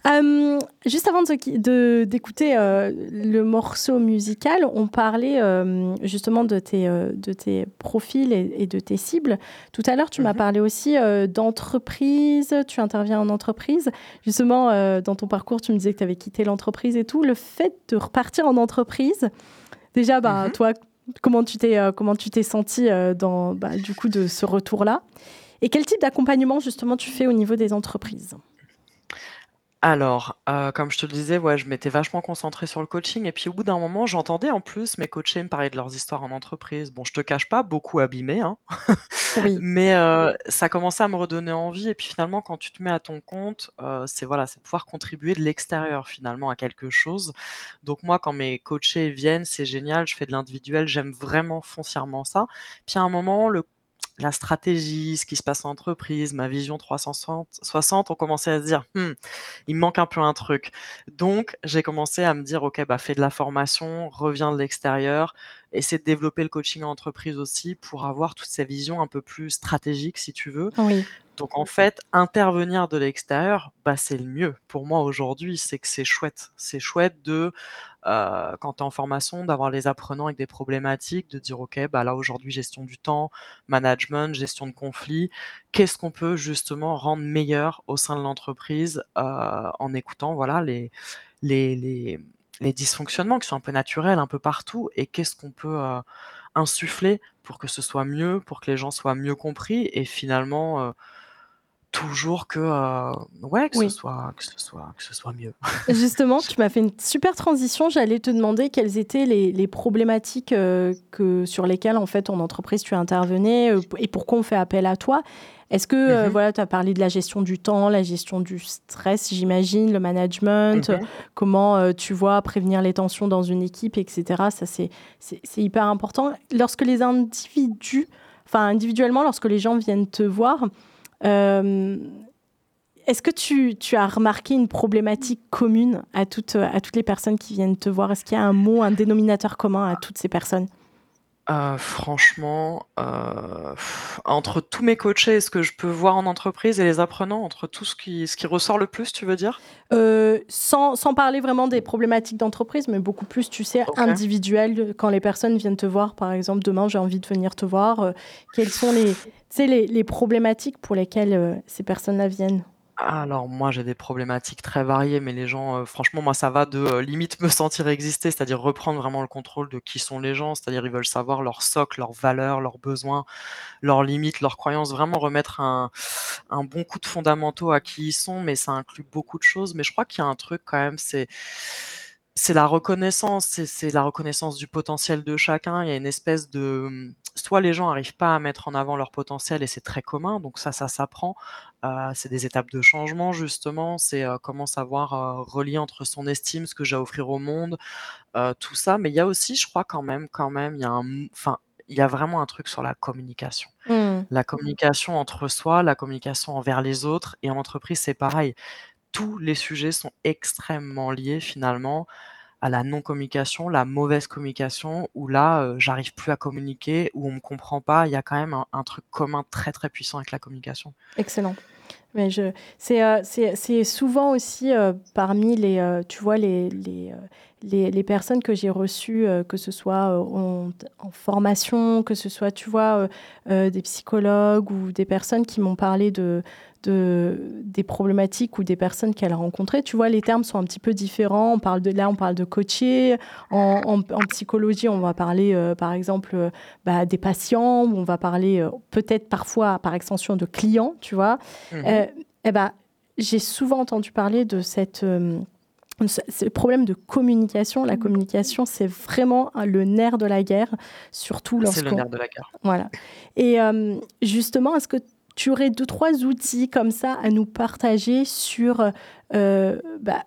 Euh, juste avant de, d'écouter euh, le morceau musical, on parlait euh, justement de tes, de tes profils et, de tes cibles. Tout à l'heure, tu m'as mhm. parlé aussi d'entreprise, tu interviens en entreprise. Justement, dans ton parcours, tu me disais que tu avais quitté l'entreprise et tout. Le fait de repartir en entreprise, déjà, bah, mhm. toi, comment tu t'es, comment tu t'es senti dans, bah, du coup, de ce retour-là? Et quel type d'accompagnement, justement, tu fais au niveau des entreprises? Alors, euh, comme je te le disais, ouais, je m'étais vachement concentrée sur le coaching et puis au bout d'un moment, j'entendais en plus mes coachés me parler de leurs histoires en entreprise. Bon, je te cache pas, beaucoup abîmés, hein. Mais euh, ça commençait à me redonner envie et puis finalement, quand tu te mets à ton compte, euh, c'est voilà, c'est pouvoir contribuer de l'extérieur finalement à quelque chose. Donc moi, quand mes coachés viennent, c'est génial, je fais de l'individuel, j'aime vraiment foncièrement ça. Puis à un moment, le la stratégie, ce qui se passe en entreprise, ma vision 360, on commençait à se dire, «Hmm, il me manque un peu un truc. Donc, j'ai commencé à me dire, OK, bah, fais de la formation, reviens de l'extérieur, essaie de développer le coaching en entreprise aussi pour avoir toutes ces visions un peu plus stratégiques, si tu veux. Oui. Donc en fait, intervenir de l'extérieur, bah, c'est le mieux. Pour moi aujourd'hui, c'est que c'est chouette. C'est chouette de, euh, quand tu es en formation, d'avoir les apprenants avec des problématiques, de dire OK, bah là aujourd'hui, gestion du temps, management, gestion de conflits. Qu'est-ce qu'on peut justement rendre meilleur au sein de l'entreprise euh, en écoutant voilà, les, dysfonctionnements qui sont un peu naturels un peu partout? Et qu'est-ce qu'on peut euh, insuffler pour que ce soit mieux, pour que les gens soient mieux compris? Et finalement toujours que, euh, ouais, que ce soit que ce soit que ce soit mieux. Justement, tu m'as fait une super transition. J'allais te demander quelles étaient les, les problématiques euh, que sur lesquelles en fait ton entreprise tu intervenais euh, et pourquoi on fait appel à toi. Est-ce que mmh voilà, tu as parlé de la gestion du temps, la gestion du stress, j'imagine, le management, mmh comment tu vois prévenir les tensions dans une équipe, etc. Ça c'est hyper important. Lorsque les individus, enfin individuellement, lorsque les gens viennent te voir, est-ce que tu, tu, as remarqué une problématique commune à toutes, à toutes les personnes qui viennent te voir? Est-ce qu'il y a un mot, un dénominateur commun à toutes ces personnes? Euh, franchement, euh, entre tous mes coachés ce que je peux voir en entreprise et les apprenants, entre tout ce qui, ce qui ressort le plus, tu veux dire? Sans, sans, parler vraiment des problématiques d'entreprise, mais beaucoup plus, tu sais, individuel, quand les personnes viennent te voir, par exemple, demain j'ai envie de venir te voir, quels sont les, les, les, problématiques pour lesquelles euh, ces personnes-là viennent? Alors moi j'ai des problématiques très variées, mais les gens, euh, franchement moi ça va de euh, limite me sentir exister, c'est-à-dire reprendre vraiment le contrôle de qui sont les gens, c'est-à-dire ils veulent savoir leur socle, leurs valeurs, leurs besoins, leurs limites, leurs croyances, vraiment remettre un, un bon coup de fondamentaux à qui ils sont, mais ça inclut beaucoup de choses. Mais je crois qu'il y a un truc quand même, c'est c'est la reconnaissance, c'est la reconnaissance du potentiel de chacun. Il y a une espèce de soit les gens n'arrivent pas à mettre en avant leur potentiel et c'est très commun, donc ça, ça s'apprend. Euh, c'est des étapes de changement justement, c'est euh, comment savoir euh, relier entre son estime, ce que j'ai à offrir au monde, tout ça. Mais il y a aussi, je crois quand même, quand même, il y a un, enfin, il y a vraiment un truc sur la communication. Mmh. La communication entre soi, la communication envers les autres et en entreprise, c'est pareil. Tous les sujets sont extrêmement liés finalement à la non-communication, la mauvaise communication, où là, j'arrive plus à communiquer, où on me comprend pas. Il y a quand même un, truc commun très très puissant avec la communication. Excellent. Mais je, c'est, souvent aussi parmi les, tu vois, les, les, les, personnes que j'ai reçues, que ce soit en, formation, que ce soit, tu vois, des psychologues ou des personnes qui m'ont parlé de, de, des problématiques ou des personnes qu'elle a rencontrées. Tu vois, les termes sont un petit peu différents. On parle de, là, on parle de coacher. En, psychologie, on va parler, euh, par exemple, euh, bah, des patients. On va parler euh, peut-être parfois, par extension, de clients, tu vois. Mhm. eh ben, j'ai souvent entendu parler de cette ce problème de communication. La mhm. communication, c'est vraiment le nerf de la guerre, surtout lorsque. C'est le nerf de la guerre. Voilà. Et justement, est-ce que tu aurais deux, trois outils comme ça à nous partager sur euh, bah,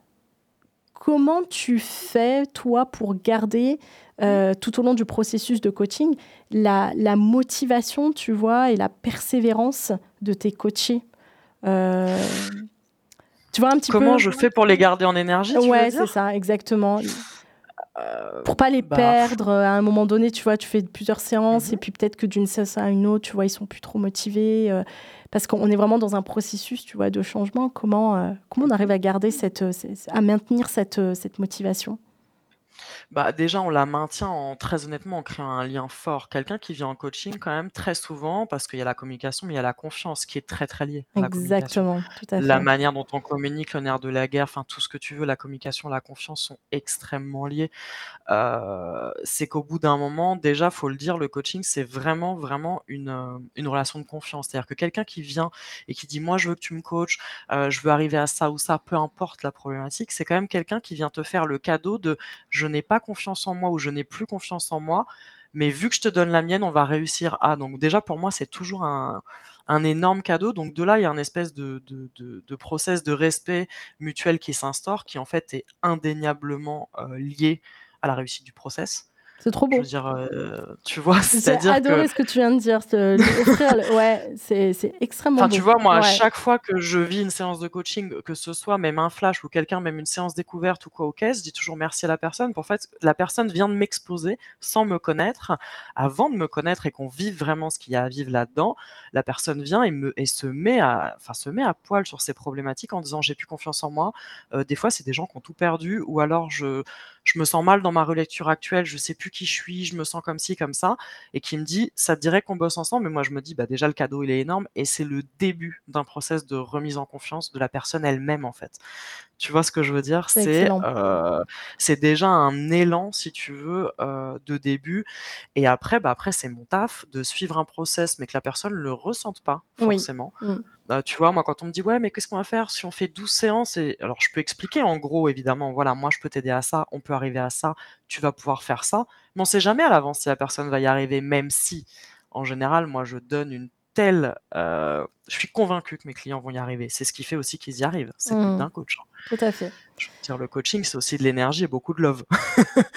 comment tu fais, toi, pour garder euh, tout au long du processus de coaching la, la, motivation, tu vois, et la persévérance de tes coachés euh, tu vois un petit Comment je fais pour les garder en énergie Ouais, c'est ça, exactement. Euh, Pour pas les bah, perdre, à un moment donné, tu vois, tu fais plusieurs séances Mhm. et puis peut-être que d'une séance à une autre, tu vois, ils sont plus trop motivés. euh, parce qu'on est vraiment dans un processus, tu vois, de changement. Comment, euh, comment on arrive à garder cette, euh, à maintenir cette, euh, cette motivation? Bah, déjà, on la maintient en très honnêtement en créant un lien fort. Quelqu'un qui vient en coaching quand même très souvent, parce qu'il y a la communication, mais il y a la confiance qui est très, très liée à la communication. Exactement, tout à La fait. manière dont on communique, le nerf de la guerre, enfin tout ce que tu veux, la communication, la confiance sont extrêmement liés. Heu, c'est qu'au bout d'un moment, déjà, faut le dire, le coaching, c'est vraiment, vraiment une, heu, une relation de confiance. C'est-à-dire que quelqu'un qui vient et qui dit: «Moi, je veux que tu me coaches, heu, je veux arriver à ça ou ça», peu importe la problématique, c'est quand même quelqu'un qui vient te faire le cadeau de: «Je n'ai pas confiance en moi» ou «Je n'ai plus confiance en moi, mais vu que je te donne la mienne, on va réussir à». Donc déjà, pour moi, c'est toujours un énorme cadeau. Donc de là, il y a un espèce de de process de respect mutuel qui s'instaure, qui en fait est indéniablement, heu, lié à la réussite du process. C'est trop Je beau. veux dire, heu, tu vois? J'ai C'est-à-dire adoré que ce que tu viens de dire. ce- le- Ouais, c'est c'est extrêmement Enfin, beau. tu vois, moi, à chaque fois que je vis une séance de coaching, que ce soit même un flash ou quelqu'un, même une séance découverte ou quoi, OK, je dis toujours merci à la personne. Pour fait, la personne vient de m'exposer sans me connaître. Avant de me connaître et qu'on vive vraiment ce qu'il y a à vivre là-dedans, la personne vient et, me, et se, met à, enfin, se met à poil sur ses problématiques en disant j'ai plus confiance en moi. Euh, des fois, c'est des gens qui ont tout perdu ou alors je, je me sens mal dans ma relecture actuelle, je sais plus qui je suis, je me sens comme ci, comme ça, et qui me dit ça te dirait qu'on bosse ensemble? Mais moi, je me dis bah déjà le cadeau il est énorme et c'est le début d'un process de remise en confiance de la personne elle-même en fait. Tu vois ce que je veux dire? C'est euh, c'est déjà un élan, si tu veux, euh, de début. Et après, bah après c'est mon taf de suivre un process, mais que la personne ne le ressente pas Oui. forcément. Bah, tu vois, moi, quand on me dit ouais, mais qu'est-ce qu'on va faire si on fait 12 séances et alors je peux expliquer en gros, évidemment, voilà, moi je peux t'aider à ça, on peut arriver à ça, tu vas pouvoir faire ça, mais on sait jamais à l'avance si la personne va y arriver, même si, en général, moi je donne une telle, euh, je suis convaincu que mes clients vont y arriver. C'est ce qui fait aussi qu'ils y arrivent. C'est le but Mm. d'un coach. hein. Tout à fait. Je veux dire, le coaching, c'est aussi de l'énergie et beaucoup de love.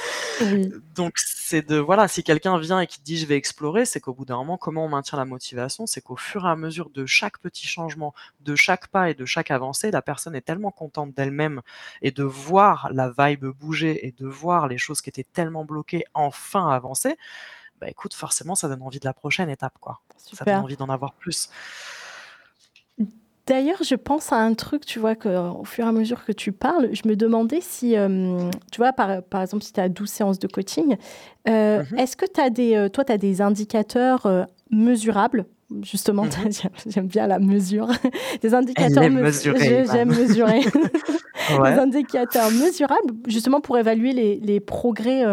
Oui. Donc c'est de voilà, si quelqu'un vient et qui dit je vais explorer, c'est qu'au bout d'un moment, comment on maintient la motivation, c'est qu'au fur et à mesure de chaque petit changement, de chaque pas et de chaque avancée, la personne est tellement contente d'elle-même et de voir la vibe bouger et de voir les choses qui étaient tellement bloquées enfin avancer. Bah écoute, forcément, ça donne envie de la prochaine étape, quoi. Ça donne envie d'en avoir plus. D'ailleurs, je pense à un truc, tu vois, que, au fur et à mesure que tu parles, je me demandais si, euh, tu vois, par, par exemple, si tu as 12 séances de coaching, euh, Mhm. est-ce que tu as des, euh, toi, tu as des indicateurs euh, mesurables? Justement, Mhm. j'aime- j'aime bien la mesure. des indicateurs aime mes- mesurer, je- Ivan. J'aime mesurer. Ouais. des indicateurs mesurables, justement pour évaluer les, les progrès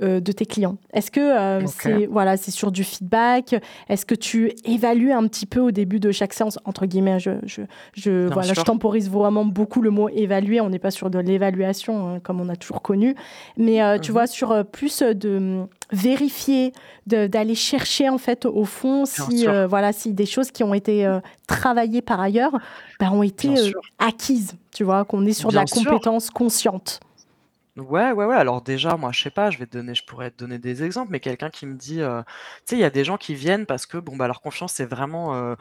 de tes clients. Est-ce que euh, c'est voilà, c'est sur du feedback? Est-ce que tu évalues un petit peu au début de chaque séance? Entre guillemets Je, je, voilà, je temporise vraiment beaucoup le mot évaluer. On n'est pas sur de l'évaluation hein, comme on a toujours connu, mais euh, tu Mhm. vois sur euh, plus de vérifier, d'aller chercher en fait au fond si euh, voilà si des choses qui ont été euh, travaillées par ailleurs ben, ont été euh, acquises. Tu vois qu'on est sur de la sûr. compétence consciente. Ouais, ouais, ouais. Alors déjà, moi, je sais pas, je vais donner, je pourrais te donner des exemples, mais quelqu'un qui me dit, euh, tu sais, il y a des gens qui viennent parce que bon, bah, leur confiance est vraiment euh,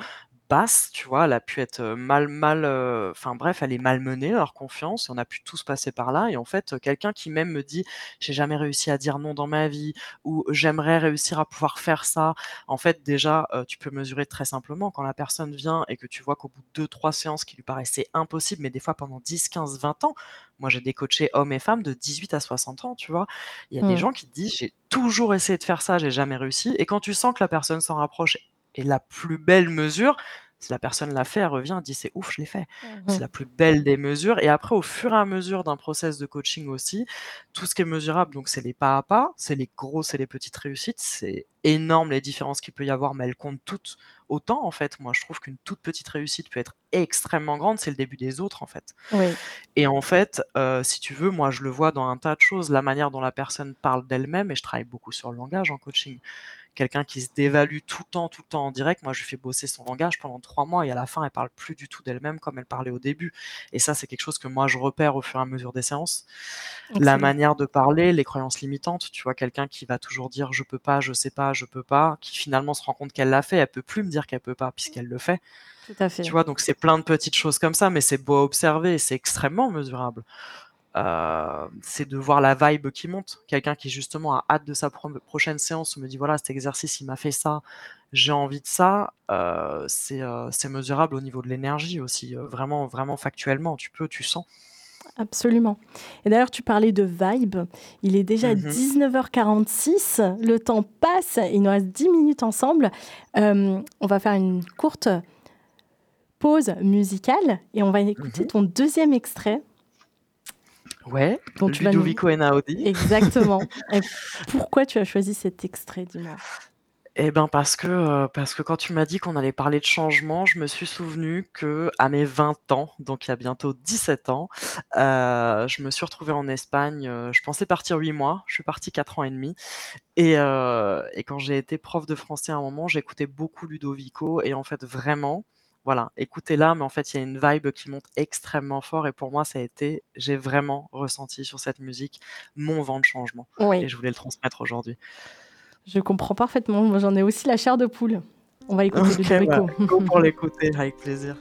basse, tu vois, elle a pu être mal, mal, euh, enfin bref, elle est malmenée, leur confiance, et on a pu tous passer par là. Et en fait, quelqu'un qui même me dit, j'ai jamais réussi à dire non dans ma vie, ou j'aimerais réussir à pouvoir faire ça. En fait, déjà, euh, tu peux mesurer très simplement quand la personne vient et que tu vois qu'au bout de deux, trois séances qui lui paraissaient impossibles, mais des fois pendant 10, 15, 20 ans, moi, j'ai des coachés hommes et femmes de 18 à 60 ans, tu vois. Il y a des Mm. gens qui te disent, j'ai toujours essayé de faire ça, j'ai jamais réussi. Et quand tu sens que la personne s'en rapproche, et la plus belle mesure, si la personne l'a fait, elle revient, elle dit, c'est ouf, je l'ai fait. C'est la plus belle des mesures. Et après, au fur et à mesure d'un process de coaching aussi, tout ce qui est mesurable, donc c'est les pas à pas, c'est les grosses et les petites réussites. C'est énorme les différences qu'il peut y avoir, mais elles comptent toutes autant, en fait. Moi, je trouve qu'une toute petite réussite peut être extrêmement grande, c'est le début des autres, en fait. Oui. Et en fait, euh, si tu veux, moi je le vois dans un tas de choses, la manière dont la personne parle d'elle-même, et je travaille beaucoup sur le langage en coaching. Quelqu'un qui se dévalue tout le temps, tout le temps en direct, moi je lui fais bosser son langage pendant trois mois et à la fin elle parle plus du tout d'elle-même comme elle parlait au début. Et ça c'est quelque chose que moi je repère au fur et à mesure des séances. La manière de parler, les croyances limitantes, tu vois, quelqu'un qui va toujours dire je peux pas, je sais pas, je peux pas, qui finalement se rend compte qu'elle l'a fait, elle peut plus me dire qu'elle peut pas puisqu'elle le fait. Tout à fait. Tu vois, donc c'est plein de petites choses comme ça, mais c'est beau à observer et c'est extrêmement mesurable. Euh, c'est de voir la vibe qui monte. Quelqu'un qui justement a hâte de sa prochaine séance me dit voilà cet exercice il m'a fait ça, j'ai envie de ça. Euh, c'est mesurable au niveau de l'énergie aussi, vraiment vraiment factuellement. Tu peux, tu sens. Absolument. Et d'ailleurs, tu parlais de vibe. Il est déjà 19h46. Mmh Le temps passe. Il nous reste 10 minutes ensemble. on va faire une courte pause musicale et on va écouter mmh ton deuxième extrait. Ouais, dont tu Ludovico. Einaudi. Exactement. pourquoi tu as choisi cet extrait, dis-moi? Eh ben parce que, euh, parce que quand tu m'as dit qu'on allait parler de changement, je me suis souvenu que à mes 20 ans, donc il y a bientôt 17 ans, euh, je me suis retrouvée en Espagne. Euh, je pensais partir 8 mois, je suis partie 4 ans et demi. Et, et quand j'ai été prof de français à un moment, j'écoutais beaucoup Ludovico et en fait vraiment, voilà, écoutez-la, mais en fait il y a une vibe qui monte extrêmement fort et pour moi ça a été, j'ai vraiment ressenti sur cette musique mon vent de changement et je voulais le transmettre aujourd'hui. Je comprends parfaitement. Moi, j'en ai aussi la chair de poule. On va écouter okay, le bah, pour l'écouter avec plaisir.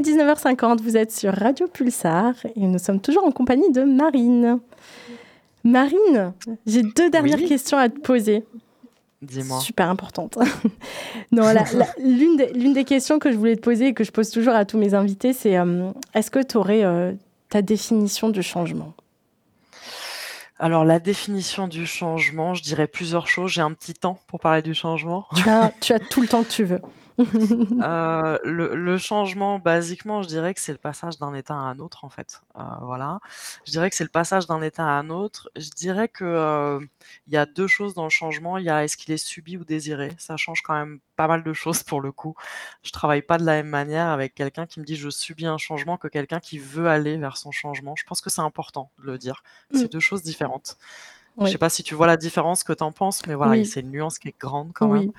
Est 19h50, vous êtes sur Radio Pulsar et nous sommes toujours en compagnie de Marine. Marine, j'ai deux dernières questions à te poser. Dis-moi. Super importante. non, l'une des, des, questions que je voulais te poser et que je pose toujours à tous mes invités, c'est euh, est-ce que tu aurais euh, ta définition du changement? Alors la définition du changement, je dirais plusieurs choses. J'ai un petit temps pour parler du changement. Tu as, tu as tout le temps que tu veux. Euh, le, le changement, basiquement, je dirais que c'est le passage d'un état à un autre, en fait. Euh, voilà. Je dirais que c'est le passage d'un état à un autre. Je dirais que euh, il y a deux choses dans le changement. Il y a est-ce qu'il est subi ou désiré. Ça change quand même pas mal de choses pour le coup. Je travaille pas de la même manière avec quelqu'un qui me dit je subis un changement que quelqu'un qui veut aller vers son changement. Je pense que c'est important de le dire. C'est Mm. deux choses différentes. Je Oui. sais pas si tu vois la différence que tu en penses, mais voilà, Oui. c'est une nuance qui est grande quand même.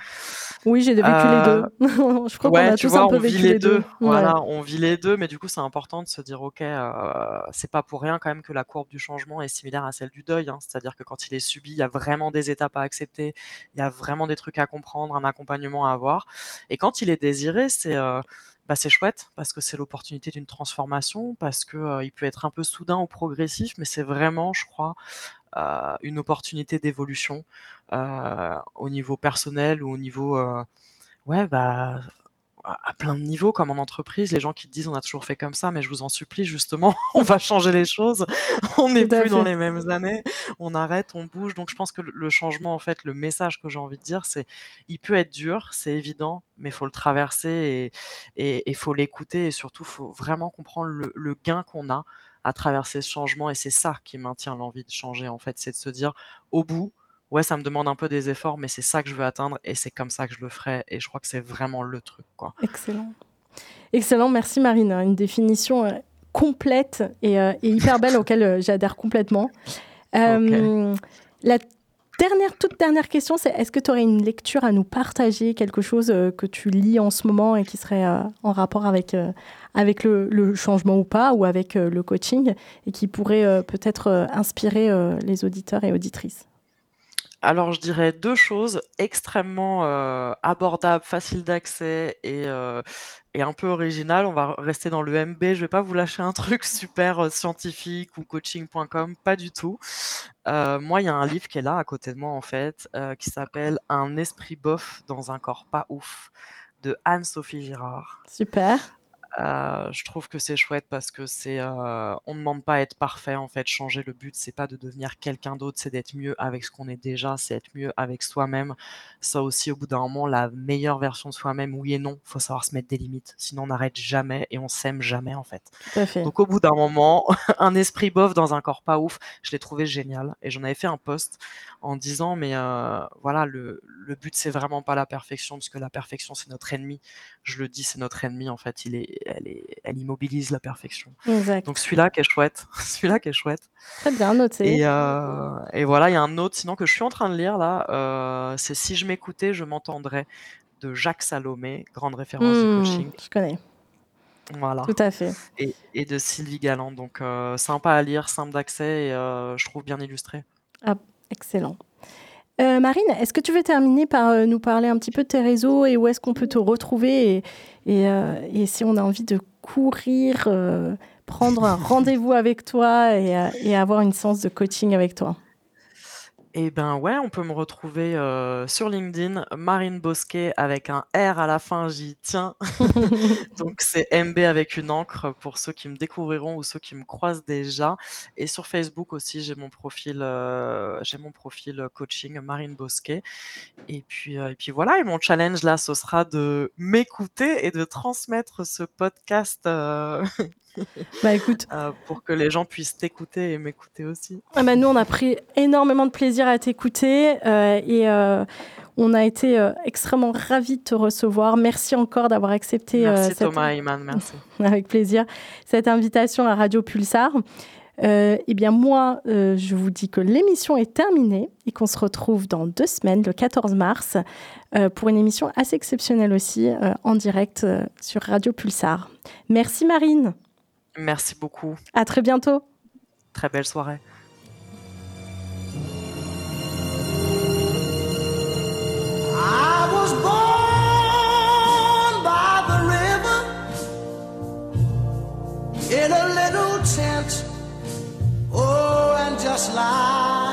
Oui, j'ai vécu Euh, les deux. Je crois qu'on Ouais, a tous vois, un peu on vit les les deux. deux. Ouais. Voilà, on vit les deux, mais du coup, c'est important de se dire, ok, euh, c'est pas pour rien quand même que la courbe du changement est similaire à celle du deuil. hein. C'est-à-dire que quand il est subi, il y a vraiment des étapes à accepter, il y a vraiment des trucs à comprendre, un accompagnement à avoir. Et quand il est désiré, c'est euh, bah, c'est chouette parce que c'est l'opportunité d'une transformation, parce que euh, il peut être un peu soudain ou progressif, mais c'est vraiment, je crois, euh, une opportunité d'évolution euh, au niveau personnel ou au niveau euh, ouais bah à plein de niveaux, comme en entreprise, les gens qui te disent on a toujours fait comme ça, mais je vous en supplie, justement, on va changer les choses, on n'est plus dans les mêmes années, on arrête, on bouge. Donc je pense que le changement, en fait, le message que j'ai envie de dire, c'est il peut être dur, c'est évident, mais il faut le traverser et il faut l'écouter. Et surtout, faut vraiment comprendre le, le gain qu'on a à traverser ce changement. Et c'est ça qui maintient l'envie de changer, en fait, c'est de se dire au bout, ouais, ça me demande un peu des efforts, mais c'est ça que je veux atteindre et c'est comme ça que je le ferai. Et je crois que c'est vraiment le truc, quoi. Excellent. Excellent, merci Marine. Une définition euh, complète et, euh, et hyper belle auquel euh, j'adhère complètement. La dernière, toute dernière question, c'est est-ce que tu aurais une lecture à nous partager, quelque chose euh, que tu lis en ce moment et qui serait euh, en rapport avec, euh, avec le, changement ou pas, ou avec le coaching, et qui pourrait peut-être inspirer les auditeurs et auditrices? Alors, je dirais deux choses extrêmement euh, abordables, faciles d'accès et, euh, et un peu originales. On va rester dans le MB. Je vais pas vous lâcher un truc super euh, scientifique ou coaching.com, pas du tout. Moi, il y a un livre qui est là à côté de moi, en fait, qui s'appelle Un esprit bof dans un corps pas ouf de Anne-Sophie Girard. Super. Euh, je trouve que c'est chouette parce que c'est, euh, on ne demande pas à être parfait en fait. Changer le but, c'est pas de devenir quelqu'un d'autre, c'est d'être mieux avec ce qu'on est déjà, c'est être mieux avec soi-même. Ça aussi, au bout d'un moment, la meilleure version de soi-même, oui et non. Faut savoir se mettre des limites, sinon on n'arrête jamais et on s'aime jamais en fait. Tout à fait. Donc au bout d'un moment, un esprit bof dans un corps pas ouf, je l'ai trouvé génial et j'en avais fait un post en disant mais euh, voilà le, le but c'est vraiment pas la perfection parce que la perfection c'est notre ennemi. Je le dis c'est notre ennemi en fait. Il est, elle est, elle immobilise la perfection. Exact. Donc celui-là qui est chouette, celui-là qui est chouette. Très bien noté. Et, euh, et voilà il y a un autre sinon que je suis en train de lire là, euh, c'est si je m'écoutais je m'entendrais de Jacques Salomé, grande référence Hmm, du coaching. je connais. Voilà Tout à fait. et, et de Sylvie Galland. Donc euh, sympa à lire, simple d'accès et euh, je trouve bien illustré. Excellent. Euh, Marine, est-ce que tu veux terminer par euh, nous parler un petit peu de tes réseaux et où est-ce qu'on peut te retrouver et, et, euh, et si on a envie de courir, euh, prendre un rendez-vous avec toi et, euh, et avoir une séance de coaching avec toi Et ben ouais, on peut me retrouver euh, sur LinkedIn, Marine Bosquet avec un R à la fin, j'y tiens. Donc c'est MB avec une encre pour ceux qui me découvriront ou ceux qui me croisent déjà. Et sur Facebook aussi, j'ai mon profil, euh, j'ai mon profil coaching Marine Bosquet. Et puis euh, et puis voilà. Et mon challenge là, ce sera de m'écouter et de transmettre ce podcast euh, Bah écoute, euh, pour que les gens puissent t'écouter et m'écouter aussi. ah bah, nous on a pris énormément de plaisir à t'écouter euh, et euh, on a été extrêmement ravis de te recevoir. Merci encore d'avoir accepté Merci cette- Thomas Iman, merci. avec plaisir cette invitation à Radio Pulsar. Eh bien, moi, je vous dis que l'émission est terminée et qu'on se retrouve dans deux semaines, le 14 mars, pour une émission assez exceptionnelle aussi, en direct sur Radio Pulsar. Merci Marine. Merci beaucoup. À très bientôt. Très belle soirée. I was born by the river in a little tent. Oh, and just like